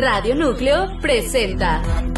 Radio Núcleo presenta.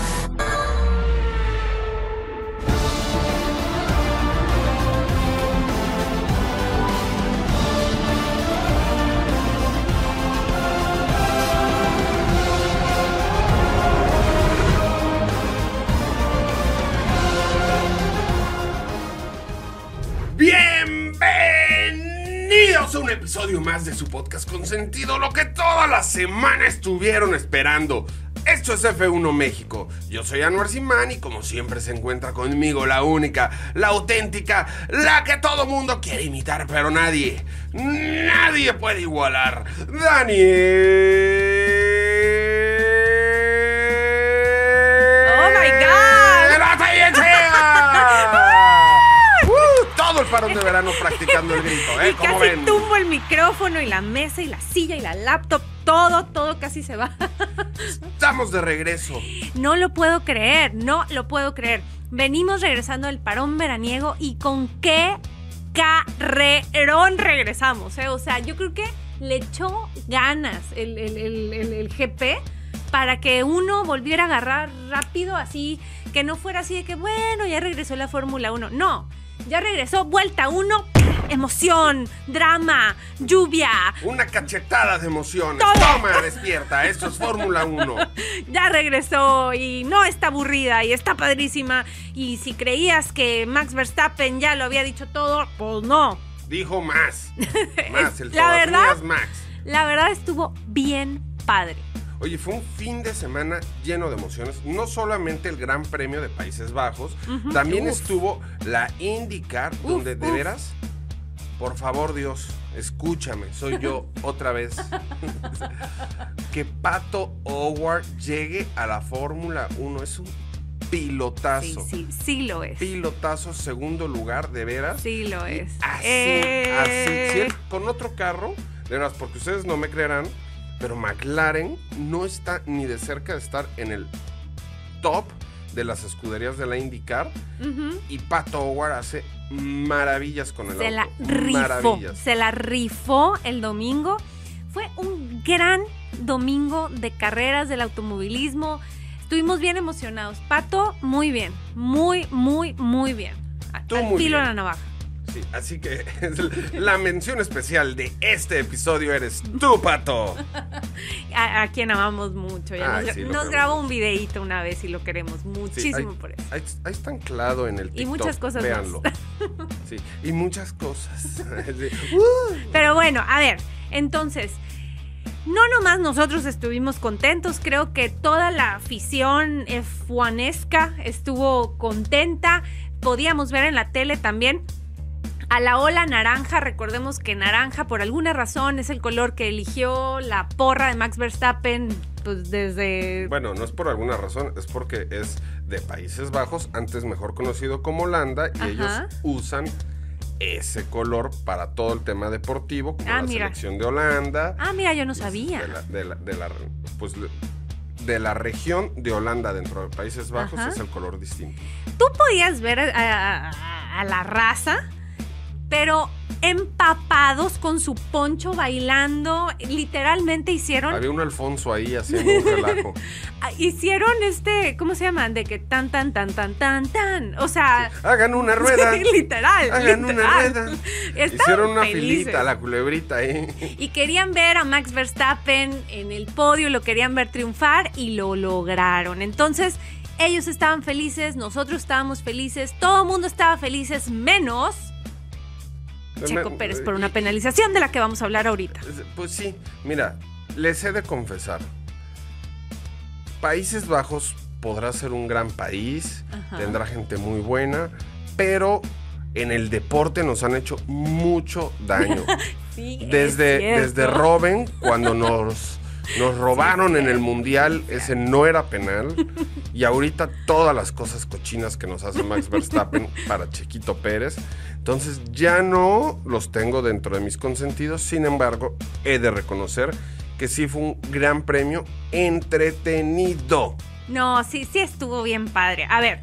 Episodio más de su podcast consentido, lo que toda la semana estuvieron esperando. Esto es F1 México. Yo soy Anwar Simán y como siempre se encuentra conmigo la única, la auténtica, la que todo mundo quiere imitar, pero nadie, nadie puede igualar. Daniel. Parón de verano practicando el grito, ¿eh? Y ¿Cómo casi ven? tumbo el micrófono y la mesa y la silla y la laptop. Todo, todo casi se va. Estamos de regreso. No lo puedo creer, no lo puedo creer. Venimos regresando del parón veraniego y con qué carrerón regresamos, ¿eh? O sea, yo creo que le echó ganas el, el- el- el- el GP para que uno volviera a agarrar rápido, así, que no fuera así de que, bueno, ya regresó la Fórmula 1. No, ya regresó, vuelta 1, emoción, drama, lluvia, Una cachetada de emociones. Todo. Toma, despierta. Esto es Fórmula 1. ya regresó y no está aburrida y está padrísima. Y si creías que Max Verstappen ya lo había dicho todo, pues no. Dijo más. Más. El La verdad- Max. La verdad estuvo bien padre. Oye, fue un fin de semana lleno de emociones. No solamente el Gran Premio de Países Bajos, también Uf. estuvo la IndyCar, Uf, donde de uf. veras, por favor Dios, escúchame, soy yo otra vez. que Pato Howard llegue a la Fórmula 1 es un Sí, pilotazo. sí, sí lo es. Pilotazo, segundo lugar, de veras. Sí lo es. Así, Eh, así. Si él con otro carro, de veras, porque ustedes no me creerán, pero McLaren no está ni de cerca de estar en el top de las escuderías de la IndyCar y Pato Howard hace maravillas con el Se la auto. rifó. Maravillas. Se la rifó el domingo. Fue un gran domingo de carreras del automovilismo. Estuvimos bien emocionados. Pato, muy bien. Muy, muy, muy bien. Tú Al muy filo bien. la navaja. Sí, así que la mención especial de este episodio eres tú, Pato. A, a quien amamos mucho. Ya Ay, nos, sí, grabó un videíto una vez y lo queremos Sí, muchísimo por eso. Ahí, está anclado en el TikTok. Y muchas cosas más. Véanlo. Sí, y muchas cosas. Pero bueno, a ver, entonces, no nomás nosotros estuvimos contentos, creo que toda la afición F1esca estuvo contenta. Podíamos ver en la tele también a la ola naranja. Recordemos que naranja, por alguna razón, es el color que eligió la porra de Max Verstappen. Pues desde. Bueno, no es por alguna razón, es porque es de Países Bajos, antes mejor conocido como Holanda, y Ajá. ellos usan ese color para todo el tema deportivo, como Ah, la mira. selección de Holanda. Ah, mira, yo no de sabía. la, de la- de la- pues, de la región de Holanda dentro de Países Bajos Ajá. es el color distinto. Tú podías ver a, a- a- a la raza, pero empapados con su poncho bailando. Literalmente hicieron. Había un Alfonso ahí haciendo un relajo. ah, Hicieron este. ¿Cómo se llaman? De que tan, tan, tan, tan, tan, tan. O sea. Hagan una rueda. sí, literal. Hagan una rueda. Hicieron una felices. filita, la culebrita ahí. Y querían ver a Max Verstappen en el podio, lo querían ver triunfar y lo lograron. Entonces, ellos estaban felices, nosotros estábamos felices, todo el mundo estaba felices, menos Checo Me- Pérez por una penalización de la que vamos a hablar ahorita. Pues sí, mira, les he de confesar. Países Bajos podrá ser un gran país, Ajá. tendrá gente muy buena, pero en el deporte nos han hecho mucho daño. Sí, Desde, desde Robin, cuando nos, nos robaron en el mundial, ese no era penal. Y ahorita todas las cosas cochinas que nos hace Max Verstappen para Chiquito Pérez. Entonces ya no los tengo dentro de mis consentidos. Sin embargo, he de reconocer que sí fue un gran premio entretenido. No, sí, sí estuvo bien padre. A ver,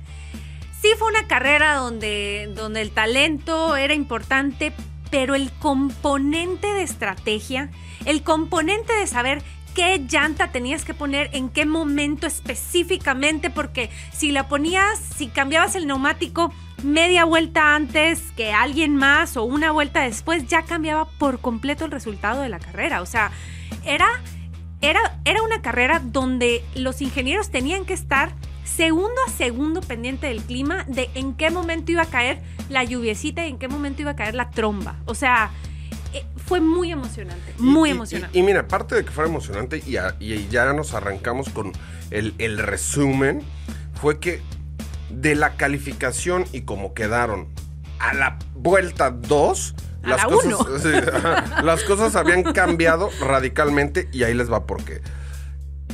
sí fue una carrera donde, donde el talento era importante, pero el componente de estrategia, el componente de saber qué llanta tenías que poner, en qué momento específicamente, porque si la ponías, si cambiabas el neumático media vuelta antes que alguien más o una vuelta después, ya cambiaba por completo el resultado de la carrera. O sea, era, era, era una carrera donde los ingenieros tenían que estar segundo a segundo pendiente del clima, de en qué momento iba a caer la lluviecita y en qué momento iba a caer la tromba. O sea, eh, fue muy emocionante, muy y- emocionante. Y, y mira, aparte de que fuera emocionante, y, a- y ya nos arrancamos con el, el resumen, fue que de la calificación y como quedaron a la vuelta 2, A las, la cosas, sí, las cosas habían cambiado radicalmente y ahí les va por qué.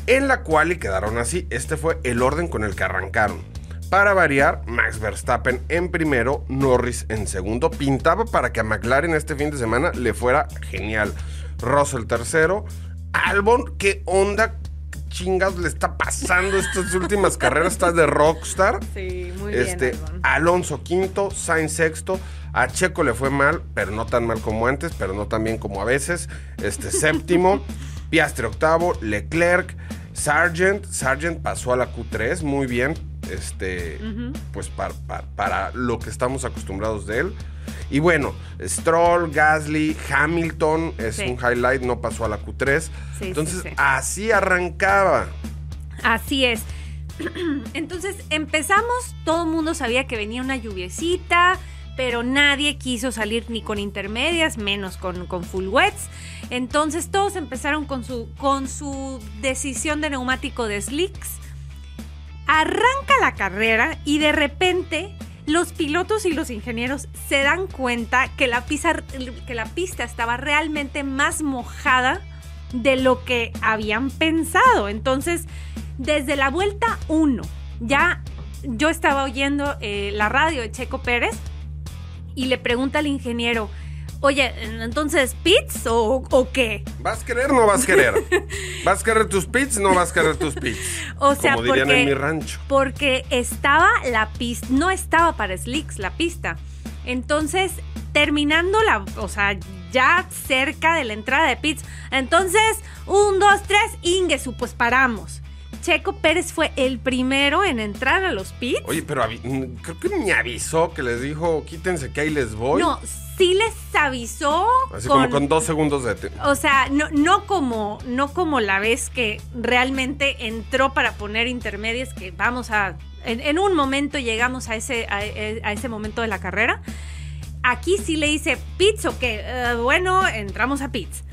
En la cual y quedaron así, este fue el orden con el que arrancaron. Para variar, Max Verstappen en primero, Norris en segundo. Pintaba para que a McLaren este fin de semana le fuera genial. Russell tercero. Albon, ¿qué onda chingados le está pasando estas últimas carreras? Está de rockstar. Sí, muy Este, Alonso quinto, Sainz sexto. A Checo le fue mal, pero no tan mal como antes, pero no tan bien como a veces. Este, séptimo. Piastri octavo, Leclerc, Sargent. Sargent pasó a la Q3, muy bien. Este, pues para, para, para lo que estamos acostumbrados de él. Y bueno, Stroll, Gasly, Hamilton es Sí. un highlight, no pasó a la Q3. Sí, sí, Entonces, sí. así arrancaba. Así es. Entonces empezamos, todo el mundo sabía que venía una lluviecita, pero nadie quiso salir ni con intermedias, menos con, con full wets. Entonces todos empezaron con su, con su decisión de neumático de slicks. Arranca la carrera y de repente los pilotos y los ingenieros se dan cuenta que la pista, estaba realmente más mojada de lo que habían pensado. Entonces, desde la vuelta 1, ya yo estaba oyendo eh, la radio de Checo Pérez y le pregunta al ingeniero, oye, entonces, ¿pits o, o qué? ¿Vas a querer o no vas a querer? ¿Vas a querer tus pits no vas a querer tus pits? O sea, Como dirían porque- en mi rancho. Porque estaba la pista, no estaba para slicks la pista. Entonces, terminando la, o sea, ya cerca de la entrada de pits, entonces, un, dos, tres, Ingesu, pues paramos. Checo Pérez fue el primero en entrar a los pits. Oye, pero mm, creo que me avisó que les dijo, quítense que ahí les voy. no, sí les avisó. Así como con dos segundos de... O sea, no, no, como, no como la vez que realmente entró para poner intermedias, que vamos a... En, en un momento llegamos a ese, a, a ese momento de la carrera. Aquí sí le dice pits o qué. Eh, bueno, entramos a pits.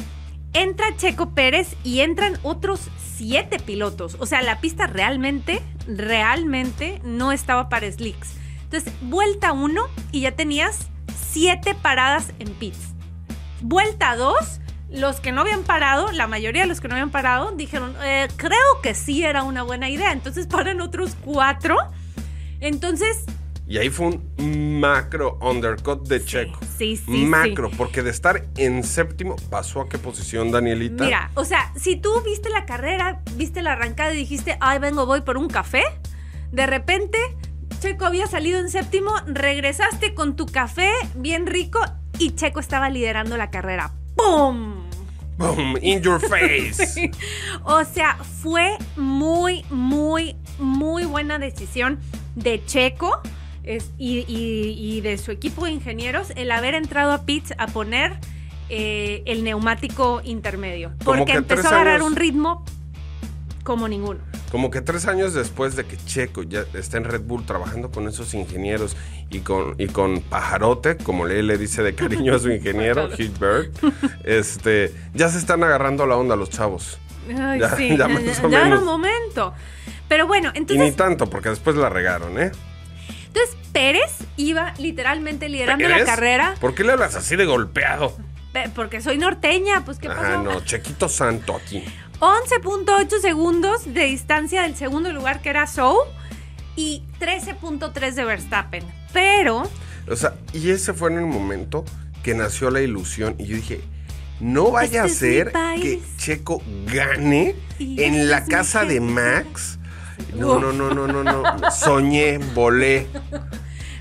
Entra Checo Pérez y entran otros siete pilotos. O sea, la pista realmente, realmente no estaba para slicks. Entonces, vuelta uno y ya tenías siete paradas en pits. Vuelta 2, los que no habían parado, la mayoría de los que no habían parado, dijeron, "Eh, creo que sí era una buena idea. Entonces paran otros cuatro. Entonces, Y ahí fue un macro undercut de Checo. sí, sí, sí. macro, porque de estar en séptimo, ¿pasó a qué posición, Danielita? mira, o sea, si tú viste la carrera, viste la arrancada y dijiste, ay, vengo, voy por un café, de repente Checo había salido en séptimo, regresaste con tu café bien rico y Checo estaba liderando la carrera. ¡Pum! Boom, in your face. O sea, fue muy, muy, muy buena decisión de Checo es- y, y- y de su equipo de ingenieros el haber entrado a pits a poner eh, el neumático intermedio. Porque que empezó a agarrar un ritmo como ninguno. Como que tres años después de que Checo ya está en Red Bull trabajando con esos ingenieros y con, y con Pajarote, como le, le dice de cariño a su ingeniero, Bird, este, ya se están agarrando la onda los chavos. Ay, Ya- sí, ya ya, ya- era un momento. Pero bueno, Y ni entonces, tanto, porque después la regaron, ¿eh? Entonces Pérez iba literalmente liderando la carrera. ¿Por qué le hablas así de golpeado? Pe- Porque soy norteña, pues ¿qué pasó? Ah, no, Chequito Santo aquí. 11.8 segundos de distancia del segundo lugar que era Zhou y 13.3 de Verstappen. Pero O sea, y ese fue en el momento que nació la ilusión y yo dije, no vaya Este a ser que Checo gane Y en este la casa de. Max. No, no, no, no, no, no. Soñé, volé.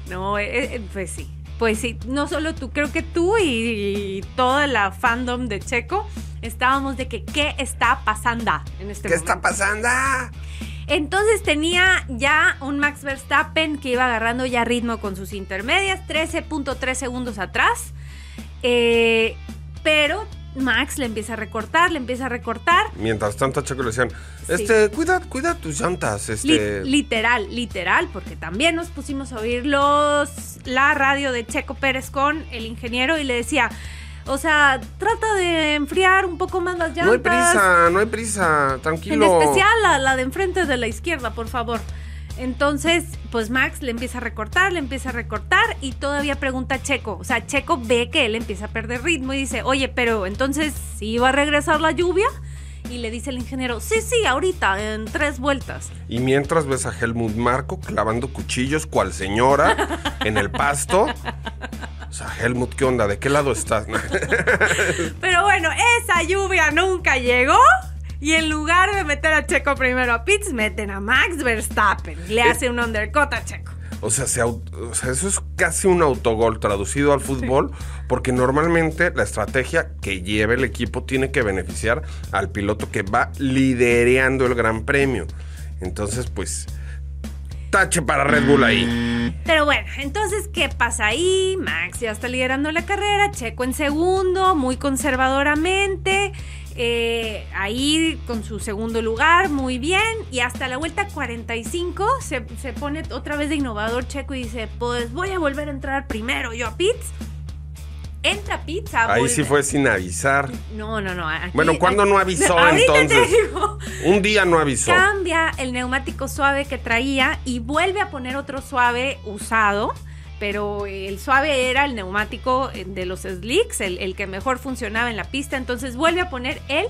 no, eh, eh, pues sí. Pues sí, no solo tú, creo que tú y, y toda la fandom de Checo estábamos de que qué está pasando en este ¿Qué momento. está pasando? Entonces tenía ya un Max Verstappen que iba agarrando ya ritmo con sus intermedias, 13.3 segundos atrás. Eh, pero Max le empieza a recortar, le empieza a recortar. Mientras tanto Checo le decían, Sí. este, cuida, cuida tus llantas, Li- este... literal, literal, porque también nos pusimos a oír los, la radio de Checo Pérez con el ingeniero y le decía, o sea, trata de enfriar un poco más las llantas. no hay prisa, no hay prisa, En tranquilo. especial la, la de enfrente de la izquierda, por favor. Entonces, pues Max le empieza a recortar, le empieza a recortar y todavía pregunta a Checo. O sea, Checo ve que él empieza a perder ritmo y dice, oye, pero entonces, ¿sí va a regresar la lluvia? Y le dice el ingeniero, sí, sí, ahorita, en tres vueltas. Y mientras ves a Helmut Marco clavando cuchillos cual señora en el pasto. O sea, Helmut, ¿qué onda? ¿De qué lado estás? Pero bueno, esa lluvia nunca llegó. Y en lugar de meter a Checo primero a Pitts, meten a Max Verstappen. Le hace un undercut a Checo. O sea, se au- o sea, eso es casi un autogol traducido al fútbol, porque normalmente la estrategia que lleva el equipo tiene que beneficiar al piloto que va liderando el Gran Premio. Entonces, pues, tache para Red Bull ahí. Pero bueno, entonces, ¿qué pasa ahí? Max ya está liderando la carrera, Checo en segundo, muy conservadoramente. Eh, ahí con su segundo lugar, muy bien. Y hasta la vuelta 45 se, se pone otra vez de innovador Checo y dice: Pues voy a volver a entrar primero yo a Pitts. Entra Pitts a Ahí volver- sí fue sin avisar. No, no, no. aquí- Bueno, ¿cuándo no avisó, entonces? Un día no avisó. Cambia el neumático suave que traía y vuelve a poner otro suave usado. Pero el suave era el neumático eh, de los slicks, el, el que mejor funcionaba en la pista. Entonces vuelve a poner él.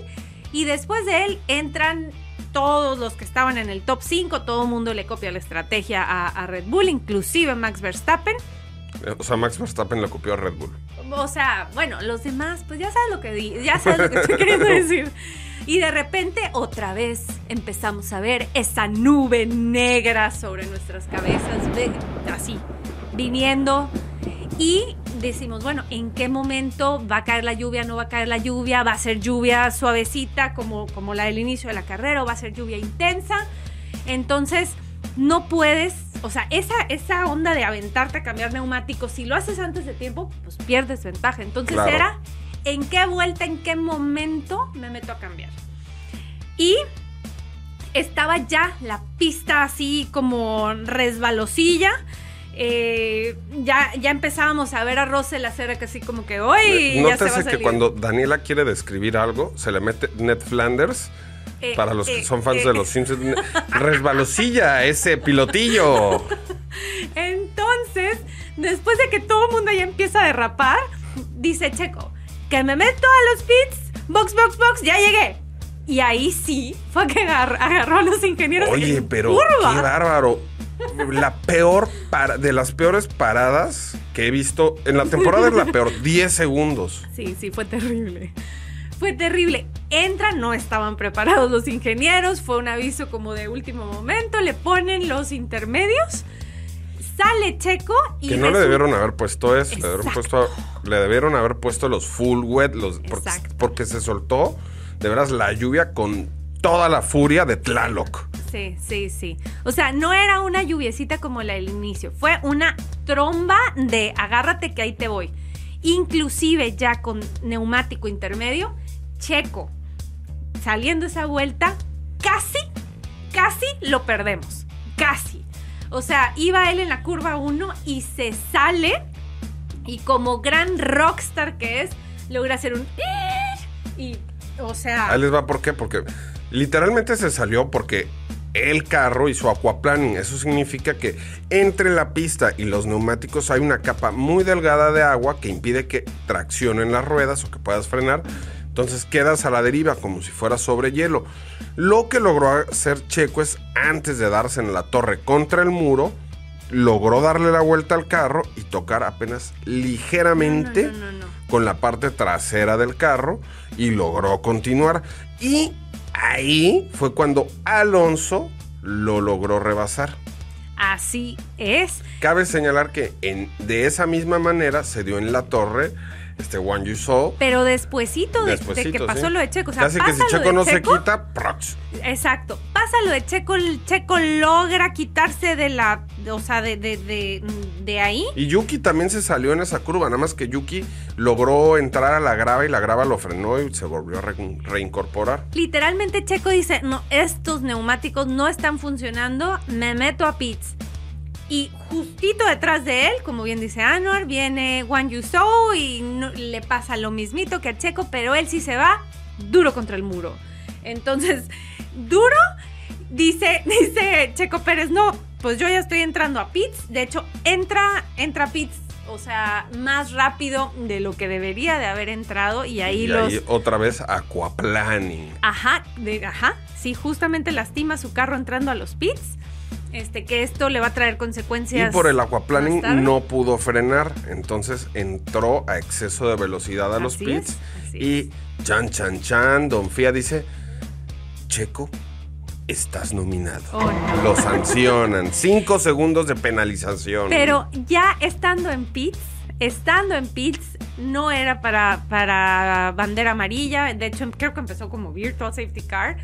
Y después de él entran todos los que estaban en el top 5. Todo el mundo le copia la estrategia a, a Red Bull, inclusive Max Verstappen. O sea, Max Verstappen le copió a Red Bull. O sea, bueno, los demás, pues ya sabes lo que di, ya sabes lo que estoy queriendo decir. Y de repente otra vez empezamos a ver esa nube negra sobre nuestras cabezas, así, viniendo. Y decimos, bueno, ¿en qué momento va a caer la lluvia? ¿No va a caer la lluvia? ¿Va a ser lluvia suavecita como, como la del inicio de la carrera? ¿O va a ser lluvia intensa? Entonces, no puedes, o sea, esa, esa onda de aventarte a cambiar neumáticos, si lo haces antes de tiempo, pues pierdes ventaja. Entonces Claro. era en qué vuelta, en qué momento me meto a cambiar. Y estaba ya la pista así como resbalosilla. Eh, ya, ya empezábamos a ver a Russell hacer que así como que hoy a Nótese que salir". cuando Daniela quiere describir algo, se le mete Ned Flanders. Eh, Para los que eh, son fans eh. de los Simpsons, resbalosilla, ese pilotillo. Entonces, después de que todo el mundo ya empieza a derrapar, dice Checo, que me meto a los pits, box, box, box, ya llegué. Y ahí sí fue que agar- agarró a los ingenieros. Oye, pero curva. qué bárbaro. La peor, para- de las peores paradas que he visto en la temporada es la peor, 10 segundos. Sí, sí, fue terrible. Fue terrible. Entran, no estaban preparados los ingenieros, fue un aviso como de último momento, le ponen los intermedios, sale Checo y... Que no le debieron haber puesto eso, le debieron, Exacto. puesto, le debieron haber puesto los full wet, los, porque, porque se soltó de veras la lluvia con toda la furia de Tlaloc. Sí, sí, sí. O sea, no era una lluviecita como la del inicio, fue una tromba de agárrate que ahí te voy. Inclusive ya con neumático intermedio, Checo, saliendo esa vuelta, casi, casi lo perdemos. Casi. O sea, iba él en la curva 1 y se sale y como gran rockstar que es, logra hacer un... Y, o sea... Ahí les va, ¿por qué? Porque literalmente se salió porque el carro hizo aquaplaning. Eso significa que entre la pista y los neumáticos hay una capa muy delgada de agua que impide que traccionen las ruedas o que puedas frenar. Entonces quedas a la deriva como si fuera sobre hielo. Lo que logró hacer Checo es, antes de darse en la torre contra el muro, logró darle la vuelta al carro y tocar apenas ligeramente No, no, no, no, no. con la parte trasera del carro y logró continuar. Y ahí fue cuando Alonso lo logró rebasar. Así es. Cabe señalar que en- de esa misma manera se dio en la torre este One You Saw. Pero despuesito de, que pasó sí. lo de Checo. O sea, Casi que si Checo no se quita, prox. Exacto. Pasa lo de Checo, el Checo logra quitarse de la. O sea, de, de, de, de ahí. Y Yuki también se salió en esa curva, nada más que Yuki logró entrar a la grava y la grava lo frenó y se volvió a re- reincorporar. Literalmente Checo dice, no, estos neumáticos no están funcionando, me meto a pits. Y justito detrás de él, como bien dice Anwar, viene Juan Yusou y no- le pasa lo mismito que a Checo, pero él sí se va duro contra el muro. Entonces, duro, dice, dice Checo Pérez, no, pues yo ya estoy entrando a pits. De hecho, entra, entra a pits, o sea, más rápido de lo que debería de haber entrado y ahí y los... ahí otra vez aquaplaning. Ajá, de, ajá, sí, justamente lastima su carro entrando a los pits. Este, que esto le va a traer Y consecuencias. por el aquaplaning no pudo frenar, entonces entró a exceso de velocidad a los pits. es, y chan, chan, chan, Don Fía dice, Checo, estás nominado. Oh, no. Lo sancionan. Cinco segundos de penalización. Pero ya estando en pits, estando en pits, no era para, para bandera amarilla. De hecho, creo que empezó como Virtual Safety Car.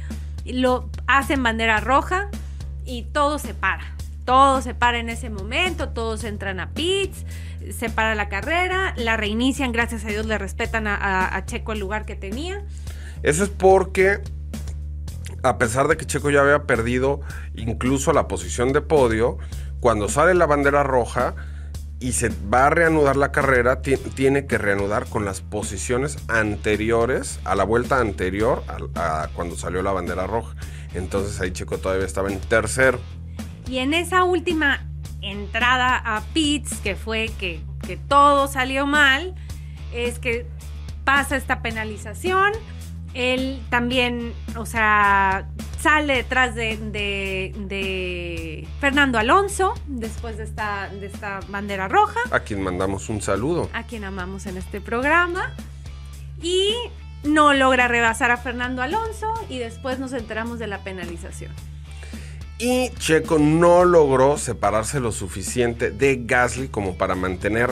Lo hacen bandera roja y todo se para. Todo se para en ese momento, todos entran a pits, se para la carrera, la reinician, gracias a Dios le respetan a, Checo el lugar que tenía. Eso es porque, a pesar de que Checo ya había perdido incluso la posición de podio, cuando sale la bandera roja y se va a reanudar la carrera, ti- tiene que reanudar con las posiciones anteriores, a la vuelta anterior a, a cuando salió la bandera roja. Entonces ahí Checo todavía estaba en tercero. Y en esa última entrada a pits, que fue que, que todo salió mal, es que pasa esta penalización. Él también, o sea, sale detrás de, de- de Fernando Alonso después de esta, de esta bandera roja, A quien mandamos un saludo. a quien amamos en este programa. Y no logra rebasar a Fernando Alonso y después nos enteramos de la penalización. Y Checo no logró separarse lo suficiente de Gasly como para mantener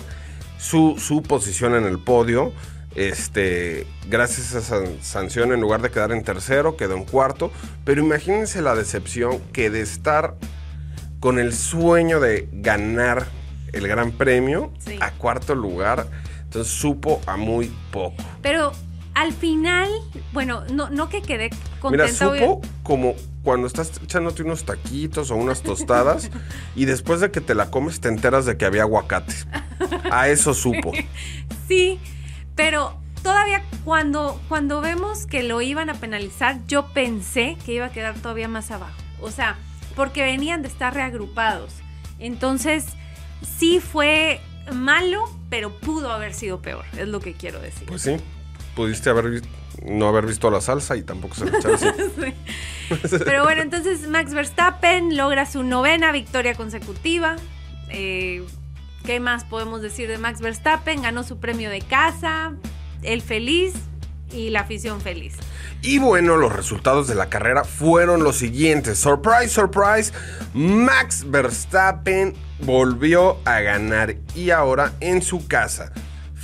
su, su posición en el podio. Este, gracias a esa sanción, en lugar de quedar en tercero, quedó en cuarto. Pero imagínense la decepción que de estar con el sueño de ganar el gran premio Sí. a cuarto lugar. Entonces supo a muy poco. Pero al final, bueno, no, no que quedé Mira, contenta. obvio- supo como cuando estás echándote unos taquitos o unas tostadas y después de que te la comes te enteras de que había aguacate. A eso supo. Sí, pero todavía cuando, cuando vemos que lo iban a penalizar, yo pensé que iba a quedar todavía más abajo. O sea, porque venían de estar reagrupados. Entonces, sí fue malo, pero pudo haber sido peor, es lo que quiero decir. Pues sí, pudiste haber no haber visto la salsa y tampoco se le echaba así. Pero bueno, entonces Max Verstappen logra su novena victoria consecutiva. Eh, ¿Qué más podemos decir de Max Verstappen? Ganó su premio de casa, él feliz y la afición feliz. Y bueno, los resultados de la carrera fueron los siguientes. Surprise, surprise. Max Verstappen volvió a ganar y ahora en su casa.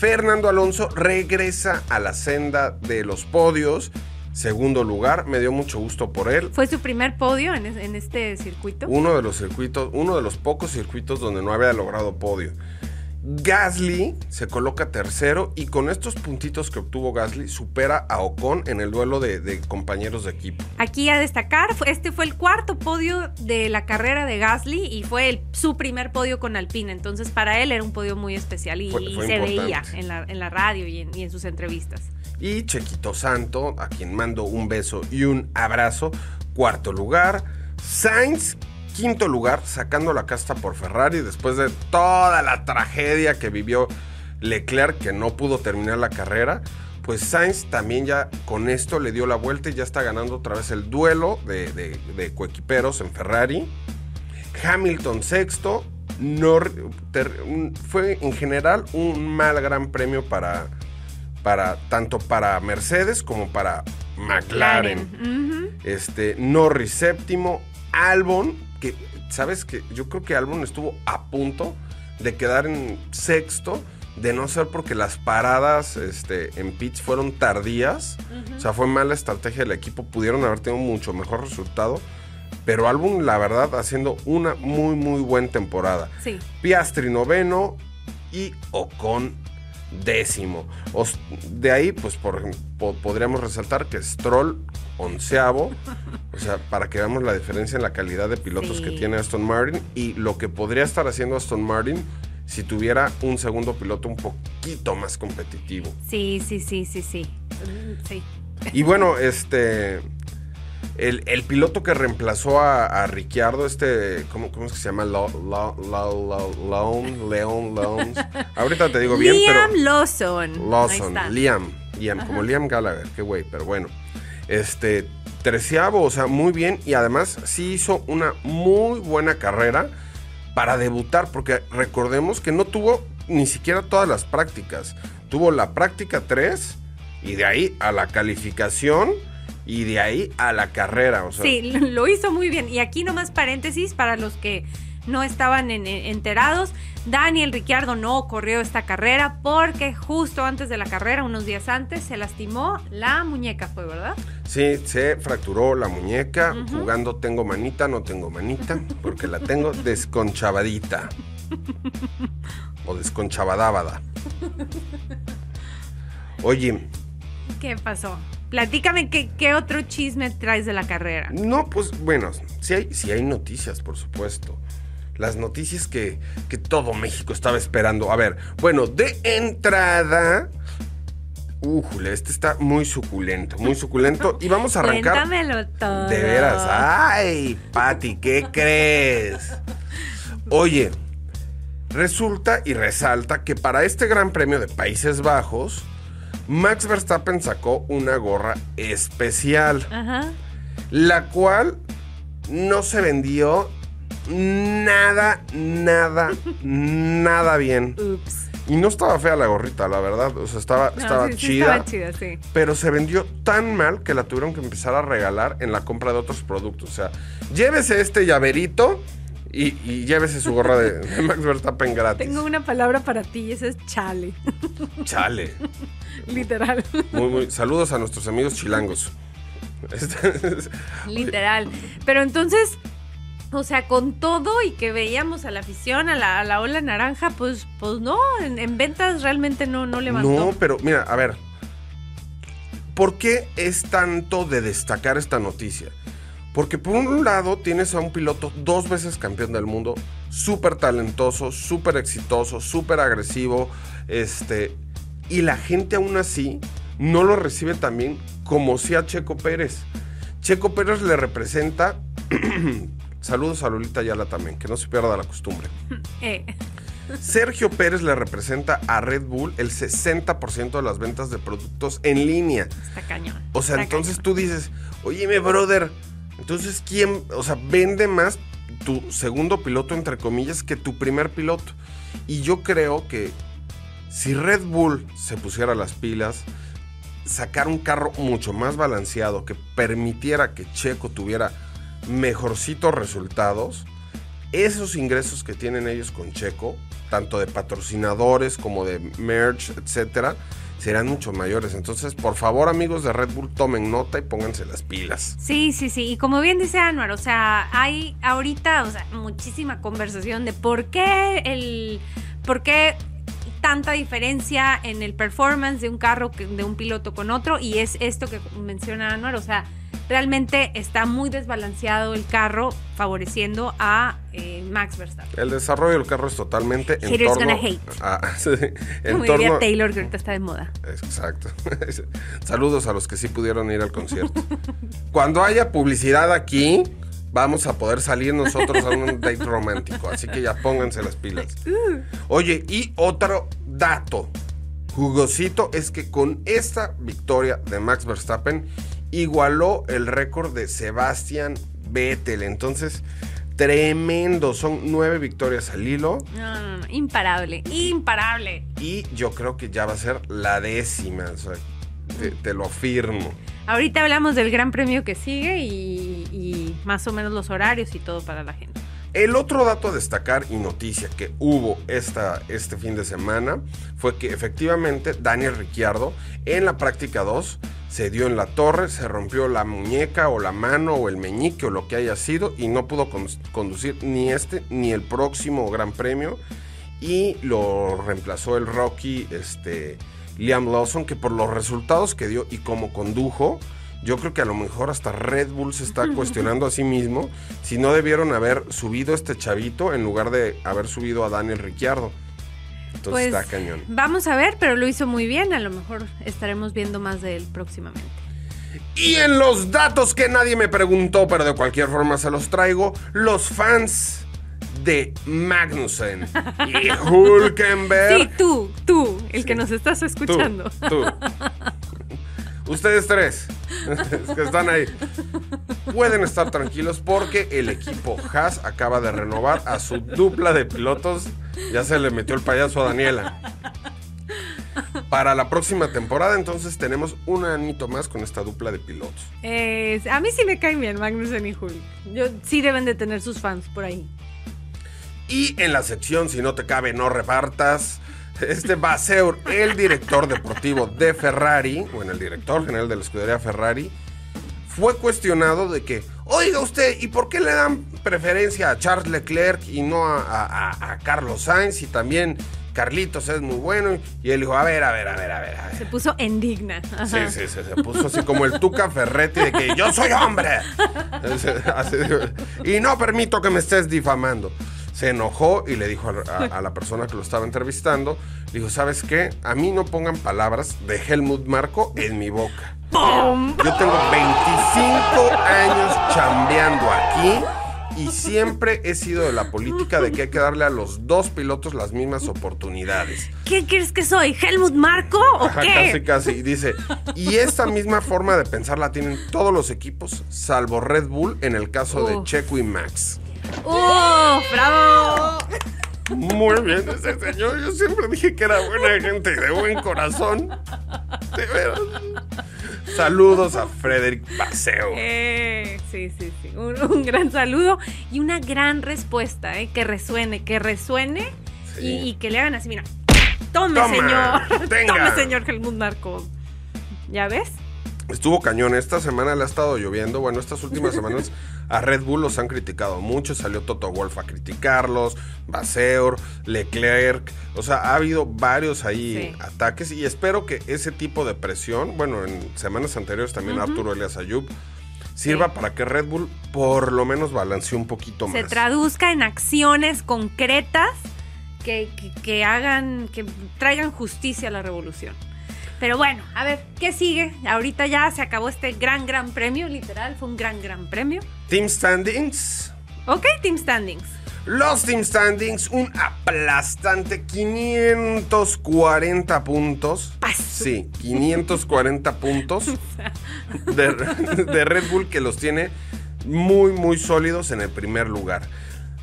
Fernando Alonso regresa a la senda de los podios. Segundo lugar, me dio mucho gusto por él. Fue su primer podio en, es- en este circuito. Uno de los circuitos, uno de los pocos circuitos donde no había logrado podio. Gasly se coloca tercero y con estos puntitos que obtuvo Gasly supera a Ocon en el duelo de, de compañeros de equipo. Aquí a destacar, este fue el cuarto podio de la carrera de Gasly y fue el- su primer podio con Alpine. Entonces para él era un podio muy especial y, Fue- y fue se veía en la, en la radio y en, y en sus entrevistas. Y Chequito Santo, a quien mando un beso y un abrazo, cuarto lugar. Sainz, quinto lugar, sacando la casta por Ferrari después de toda la tragedia que vivió Leclerc, que no pudo terminar la carrera. Pues Sainz también ya con esto le dio la vuelta y ya está ganando otra vez el duelo de, de- de coequiperos en Ferrari. Hamilton sexto. Ter- un- fue en general un mal gran premio para, para tanto para Mercedes como para McLaren. Este, Norris séptimo, Albon, que sabes que yo creo que Albon estuvo a punto de quedar en sexto, de no ser porque las paradas este, en pits fueron tardías, o sea, fue mala estrategia del equipo, pudieron haber tenido mucho mejor resultado, pero Albon, la verdad, haciendo una muy, muy buena temporada. Sí. Piastri noveno y Ocon décimo. De ahí, pues, por po- podríamos resaltar que Stroll onceavo, o sea, para que veamos la diferencia en la calidad de pilotos Sí. que tiene Aston Martin y lo que podría estar haciendo Aston Martin si tuviera un segundo piloto un poquito más competitivo. Sí, sí, sí, sí, sí. Mm, Sí. Y bueno, este. El, el piloto que reemplazó a, a Ricciardo, este. ¿Cómo, cómo es que se llama? León, León, León. Ahorita te digo bien, Liam pero. Lawson. Lawson. Liam. Liam, como Liam Gallagher, qué güey, pero bueno. Este. Treceavo, o sea, muy bien. Y además sí hizo una muy buena carrera para debutar, porque recordemos que no tuvo ni siquiera todas las prácticas. Tuvo la práctica 3 y de ahí a la calificación y de ahí a la carrera. O sea, Sí, lo hizo muy bien. Y aquí nomás paréntesis para los que no estaban en- en- enterados. Daniel Ricciardo no corrió esta carrera porque justo antes de la carrera, unos días antes, se lastimó la muñeca, fue, ¿verdad? Sí, se fracturó la muñeca. Jugando tengo manita, no tengo manita, porque la tengo desconchavadita. o desconchavadávada. Oye, ¿Qué pasó? Platícame qué, qué otro chisme traes de la carrera. no, pues bueno, sí hay, sí hay noticias, por supuesto. Las noticias que, que todo México estaba esperando. A ver, bueno, de entrada. Újule, este está muy suculento, muy suculento. Y vamos a arrancar. Cuéntamelo todo. De veras, ay, Pati, ¿qué crees? Oye, resulta y resalta que para este Gran Premio de Países Bajos, Max Verstappen sacó una gorra especial, Ajá. la cual no se vendió nada, nada, nada bien. Ups. Y no estaba fea la gorrita, la verdad. O sea, estaba, No, estaba sí, sí chida estaba chida, sí. pero se vendió tan mal que la tuvieron que empezar a regalar en la compra de otros productos. O sea, llévese este llaverito y, y llévese su gorra de, de Max Verstappen gratis. Tengo una palabra para ti y esa es chale. Chale. Literal. Muy, muy. Saludos a nuestros amigos chilangos. Este- Literal. Pero entonces, o sea, con todo y que veíamos a la afición, a la, ola naranja, pues, pues no, en, en ventas realmente no, no levantó. no, pero mira, a ver. ¿Por qué es tanto de destacar esta noticia? Porque por un lado tienes a un piloto dos veces campeón del mundo, súper talentoso, súper exitoso, súper agresivo, este, y la gente aún así no lo recibe tan bien como si a Checo Pérez. Checo Pérez le representa, saludos a Lolita Ayala también, que no se pierda la costumbre. Eh, Sergio Pérez le representa a Red Bull el 60% de las ventas de productos en línea. está cañón. O sea, está entonces cañón. tú dices, oye, mi brother, entonces quién, o sea, vende más tu segundo piloto, entre comillas, que tu primer piloto. Y yo creo que si Red Bull se pusiera las pilas, sacar un carro mucho más balanceado que permitiera que Checo tuviera mejorcitos resultados, esos ingresos que tienen ellos con Checo, tanto de patrocinadores como de merch, etcétera, serán mucho mayores. Entonces, por favor, amigos de Red Bull, tomen nota y pónganse las pilas. Sí, sí, sí. Y como bien dice Anuar, o sea, hay ahorita, o sea, muchísima conversación de por qué el. por qué tanta diferencia en el performance de un carro que- de un piloto con otro. Y es esto que menciona Anuar. O sea, realmente está muy desbalanceado el carro, favoreciendo a eh, Max Verstappen. El desarrollo del carro es totalmente en torno gonna hate. a- sí, en Como torno- diría Taylor, que ahorita está de moda. Exacto. Saludos a los que sí pudieron ir al concierto. Cuando haya publicidad aquí, vamos a poder salir nosotros a un date romántico. Así que ya pónganse las pilas. Oye, y otro dato jugosito es que con esta victoria de Max Verstappen igualó el récord de Sebastian Vettel. Entonces, tremendo. Son nueve victorias al hilo. No, no, no. Imparable. Imparable. Y yo creo que ya va a ser la décima. O sea, te, te lo afirmo. Ahorita hablamos del gran premio que sigue y, más o menos los horarios y todo para la gente. El otro dato a destacar y noticia que hubo esta, este fin de semana fue que efectivamente Daniel Ricciardo en la práctica 2 se dio en la torre, se rompió la muñeca o la mano o el meñique o lo que haya sido y no pudo con- conducir ni este ni el próximo Gran Premio y lo reemplazó el Rocky este, Liam Lawson que por los resultados que dio y como condujo yo creo que a lo mejor hasta Red Bull se está cuestionando a sí mismo si no debieron haber subido a este chavito en lugar de haber subido a Daniel Ricciardo. Entonces Pues está cañón. vamos a ver, pero lo hizo muy bien. A lo mejor estaremos viendo más de él próximamente. Y en los datos que nadie me preguntó, pero de cualquier forma se los traigo, los fans de Magnussen y Hulkenberg. Sí, tú, tú, el que nos estás Tú, escuchando. tú. Ustedes tres que están ahí pueden estar tranquilos porque el equipo Haas acaba de renovar a su dupla de pilotos. Ya se le metió el payaso a Daniela. Para la próxima temporada, entonces tenemos un anito más con esta dupla de pilotos. Eh, a mí sí me caen bien Magnussen y Hulk. Yo, sí deben de tener sus fans por ahí. Y en la sección, si no te cabe, no repartas. Este Baseur, el director deportivo de Ferrari, bueno, el director general de la escudería Ferrari, fue cuestionado de que, oiga usted, ¿y por qué le dan preferencia a Charles Leclerc y no a, a- a- a Carlos Sainz? Y también Carlitos es muy bueno. Y él dijo, a ver, a ver, a ver, a ver, a ver. Se puso indigna. Sí, Ajá. sí, sí, se puso así como el Tuca Ferretti de que yo soy hombre. Y no permito que me estés difamando. Se enojó y le dijo a, a- a la persona que lo estaba entrevistando, dijo, ¿sabes qué? A mí no pongan palabras de Helmut Marco en mi boca. Yo tengo 25 años chambeando aquí y siempre he sido de la política de que hay que darle a los dos pilotos las mismas oportunidades. ¿Qué crees que soy? ¿Helmut Marco o Ajá, qué? casi, casi. Y dice, y esta misma forma de pensar la tienen todos los equipos, salvo Red Bull en el caso de. Checo y Max. ¡Oh, bravo! Muy bien ese señor. Yo siempre dije que era buena gente, de buen corazón. De veras. Saludos a Frederick Paseo. Eh, sí, sí, sí. Un, un gran saludo y una gran respuesta, ¿eh? Que resuene, que resuene Sí. y, y que le hagan así, mira. Tome, Toma, señor. tenga. Tome, señor Helmut Marco. ¿Ya ves? Estuvo cañón. Esta semana le ha estado lloviendo. Bueno, estas últimas semanas a Red Bull los han criticado mucho. Salió Toto Wolf a criticarlos, Baseur, Leclerc. O sea, ha habido varios ahí Sí. ataques y espero que ese tipo de presión, bueno, en semanas anteriores también Arturo Elias Ayub, sirva Sí. para que Red Bull por lo menos balancee un poquito Se más. traduzca en acciones concretas que, que- que hagan, que traigan justicia a la revolución. Pero bueno, a ver, ¿qué sigue? Ahorita ya se acabó este gran, gran premio, literal, fue un gran, gran premio. Team Standings. Ok, Team Standings. Los Team Standings, un aplastante 540 puntos. Paso. Sí, 540 puntos de, de Red Bull que los tiene muy, muy sólidos en el primer lugar.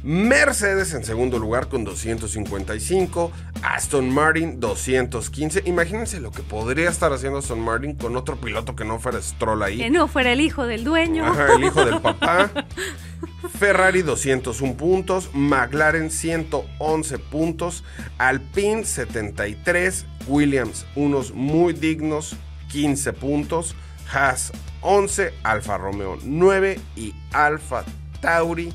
Mercedes en segundo lugar con 255, Aston Martin 215. Imagínense lo que podría estar haciendo Aston Martin con otro piloto que no fuera Stroll ahí. Que no fuera el hijo del dueño. Ajá, el hijo del papá. Ferrari 201 puntos, McLaren 111 puntos, Alpine 73, Williams unos muy dignos 15 puntos, Haas 11, Alfa Romeo 9 y Alfa Tauri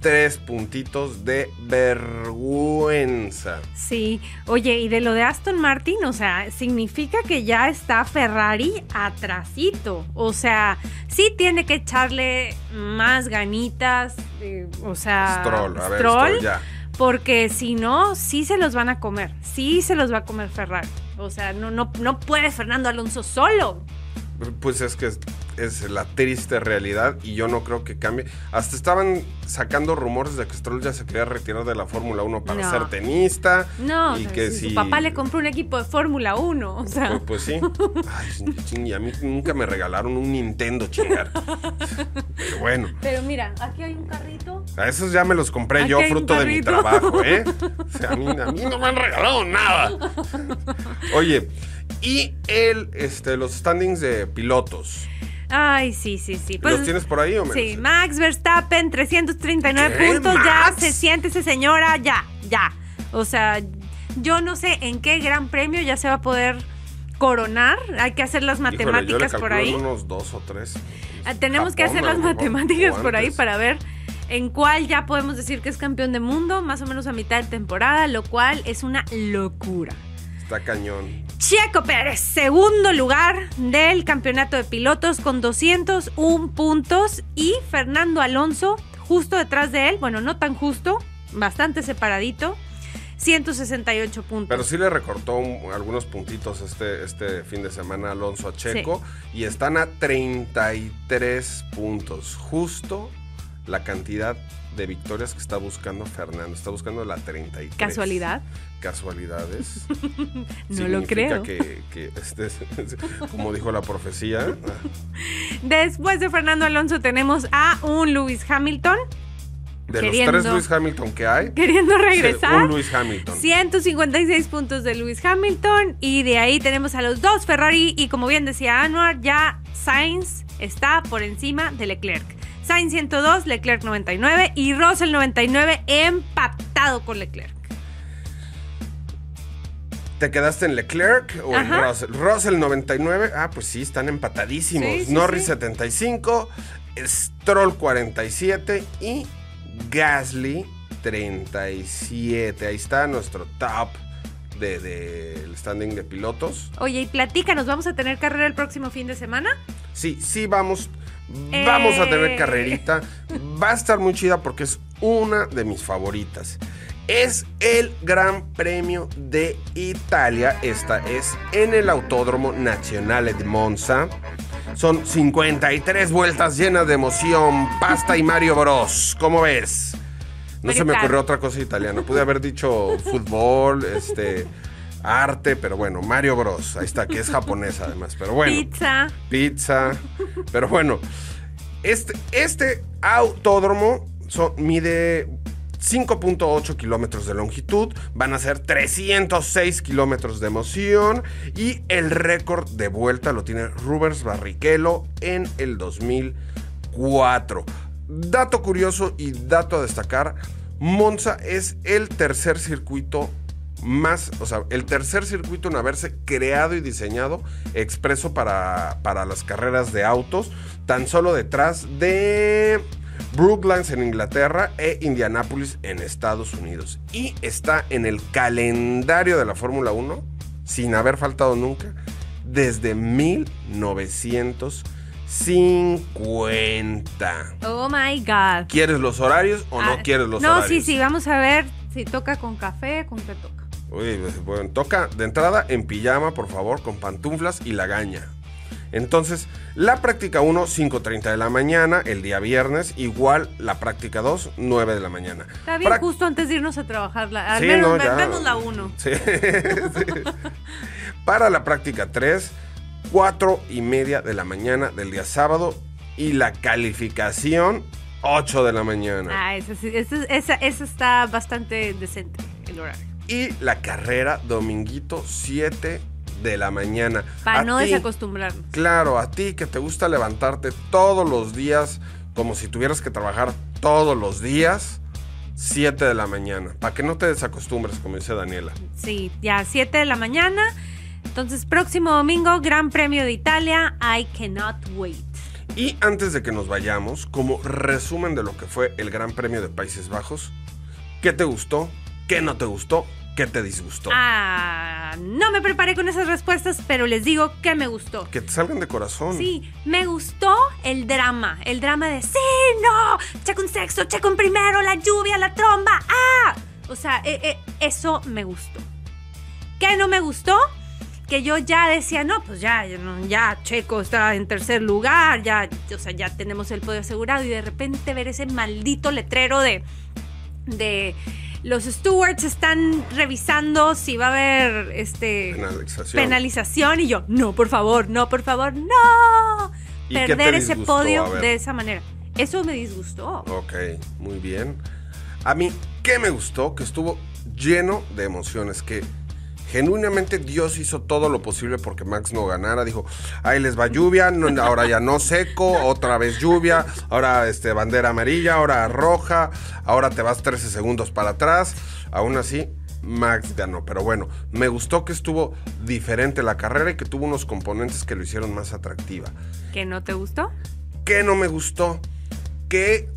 3 puntitos de vergüenza. Sí, oye, y de lo de Aston Martin, o sea, significa que ya está Ferrari atrasito. O sea, sí tiene que echarle más ganitas, eh, o sea, Stroll, a ver, Stroll, Stroll, ya. porque si no, sí se los van a comer, sí se los va a comer Ferrari. O sea, no, no, no puede Fernando Alonso solo. Pues es que es, la triste realidad y yo no creo que cambie. Hasta estaban sacando rumores de que Stroll ya se quería retirar de la Fórmula 1 para No. ser tenista. No, y o sea, que si si su papá le compró un equipo de Fórmula 1, o sea. Pues, pues sí. Ay, ching, y a mí nunca me regalaron un Nintendo chingar. Pero bueno, Pero mira, aquí hay un carrito. a esos ya me los compré Aquí yo fruto de mi trabajo, ¿eh? O sea, a, mí, a mí no me han regalado nada. Oye, y el, este, los standings de pilotos. Ay, sí, sí, sí. ¿Los tienes por ahí o menos? Sí, Max Verstappen, 339 ¿Qué, puntos. Ya se siente esa señora, ya, ya. O sea, yo no sé en qué gran premio ya se va a poder coronar. Hay que hacer las Híjole, yo le matemáticas por ahí. unos dos o tres. Ah, Tenemos que hacer las matemáticas por ahí para ver en cuál ya podemos decir que es campeón de mundo, más o menos a mitad de temporada, lo cual es una locura. Está cañón. Checo Pérez, segundo lugar del campeonato de pilotos con 201 puntos y Fernando Alonso justo detrás de él, bueno, no tan justo, bastante separadito, 168 puntos. Pero sí le recortó un- algunos puntitos este, este fin de semana Alonso a Checo y están a 33 puntos, justo la cantidad de victorias que está buscando Fernando. Está buscando la 33. ¿Casualidad? Casualidades. No lo creo. Que, que este, como dijo la profecía, Después de Fernando Alonso tenemos a un Lewis Hamilton de Queriendo- los tres Lewis Hamilton que hay, queriendo regresar. un Lewis Hamilton. 156 puntos de Lewis Hamilton y de ahí tenemos a los dos Ferrari y como bien decía Anwar, ya Sainz está por encima de Leclerc. Sainz 102, Leclerc 99 y Russell 99 empatado con Leclerc. ¿Te quedaste en Leclerc o en. Russell? Russell 99. Ah, pues sí, están empatadísimos. Sí, sí, Norris sí. 75, Stroll 47 y Gasly 37. Ahí está nuestro top del de, standing de pilotos. Oye, y platícanos, ¿vamos a tener carrera el próximo fin de semana? Sí, sí, vamos. Vamos a tener Eh. carrerita. Va a estar muy chida porque es una de mis favoritas. Es el Gran Premio de Italia. Esta es en el Autódromo Nazionale de Monza. Son 53 vueltas llenas de emoción. Pasta y Mario Bros. ¿Cómo ves? No se me ocurrió otra cosa italiana. Pude haber dicho fútbol, este, arte, pero bueno, Mario Bros. Ahí está, que es japonesa además. Pero bueno Pizza. pizza. Pero bueno, este, este autódromo mide 5.8 kilómetros de longitud, van a ser 306 kilómetros de emoción y el récord de vuelta lo tiene Rubens Barrichello en el 2004. Dato curioso y dato a destacar, Monza es el tercer circuito más, o sea, el tercer circuito en haberse creado y diseñado expreso para, para las carreras de autos, tan solo detrás de Brooklands en Inglaterra e Indianápolis en Estados Unidos. Y está en el calendario de la Fórmula 1, sin haber faltado nunca, desde 1950. Oh my God. ¿Quieres los horarios o no Ah, quieres los no, horarios? sí, sí, vamos a ver si toca con café, con toca. Uy, pues, bueno, toca de entrada en pijama, por favor, con pantuflas y lagaña. Entonces, la práctica 1, 5.30 de la mañana, el día viernes, igual la práctica 2, 9 de la mañana. Está bien Prac- justo antes de irnos a trabajar. La, al Sí, menos no, ya. la 1. Sí, sí. Para la práctica 3, 4 y media de la mañana del día sábado y la calificación 8 de la mañana. Ah, esa, sí- esa- esa- esa está bastante decente, el horario. Y la carrera dominguito 7 de la mañana. Para A no desacostumbrarnos. Claro, a ti que te gusta levantarte todos los días como si tuvieras que trabajar todos los días, 7 de la mañana, para que no te desacostumbres, como dice Daniela. Sí, ya 7 de la mañana. Entonces, próximo domingo, Gran Premio de Italia. I cannot wait. Y antes de que nos vayamos, como resumen de lo que fue el Gran Premio de Países Bajos, ¿qué te gustó? ¿Qué no te gustó? ¿Qué te disgustó? Ah, no me preparé con esas respuestas, pero les digo que me gustó. Que te salgan de corazón. Sí, me gustó el drama. El drama de, sí, no, checo un sexo, checo un primero, la lluvia, la tromba, ah. O sea, eh, eh, eso me gustó. ¿Qué no me gustó? Que yo ya decía, no, pues ya, ya Checo está en tercer lugar, ya, o sea, ya tenemos el podio asegurado y de repente ver ese maldito letrero de, de los stewards están revisando si va a haber este Penalización. penalización y yo, no, por favor, no, por favor, no. ¿Y qué Perder ese podio de esa manera. Eso me disgustó. Ok, muy bien. A mí, ¿qué me gustó? Que estuvo lleno de emociones, que Genuinamente Dios hizo todo lo posible porque Max no ganara. Dijo, ahí les va lluvia, no- ahora ya no seco, otra vez lluvia, ahora este, bandera amarilla, ahora roja, ahora te vas 13 segundos para atrás. Aún así, Max ganó. Pero bueno, me gustó que estuvo diferente la carrera y que tuvo unos componentes que lo hicieron más atractiva. ¿Que no te gustó? ¿Qué no me gustó? Que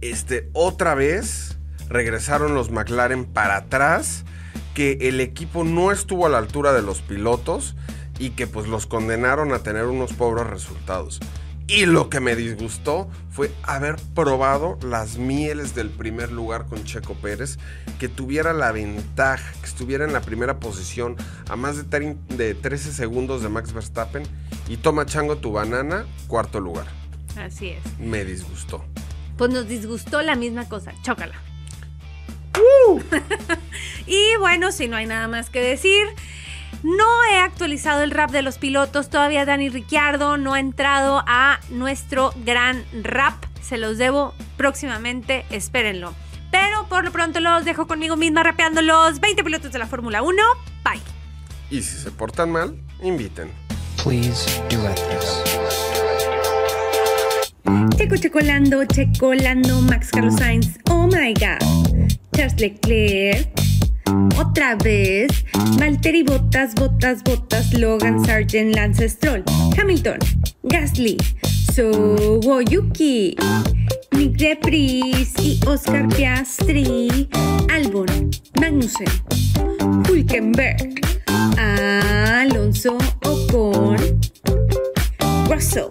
este, otra vez regresaron los McLaren para atrás, que el equipo no estuvo a la altura de los pilotos y que pues los condenaron a tener unos pobres resultados. Y lo que me disgustó fue haber probado las mieles del primer lugar con Checo Pérez, que tuviera la ventaja, que estuviera en la primera posición a más de, de 13 segundos de Max Verstappen y toma chango tu banana, cuarto lugar. Así es. Me disgustó. Pues nos disgustó la misma cosa. Chócala. y bueno, si no hay nada más que decir. No he actualizado el rap de los pilotos. Todavía Dani Ricciardo no ha entrado a nuestro gran rap. Se los debo próximamente. Espérenlo. Pero por lo pronto los dejo conmigo misma rapeando los 20 pilotos de la Fórmula 1. Bye. Y si se portan mal, inviten. Please do this. Checo Checolando, Checolando, Max Carlos Sainz, oh my god. Charles Leclerc, otra vez. Valtteri Bottas, Bottas, Bottas, Logan Sargent, Lance Stroll, Hamilton, Gasly, Sowoyuki, Nick Debris y Oscar Piastri, Albon, Magnussen, Hulkenberg, Alonso Ocon, Russell.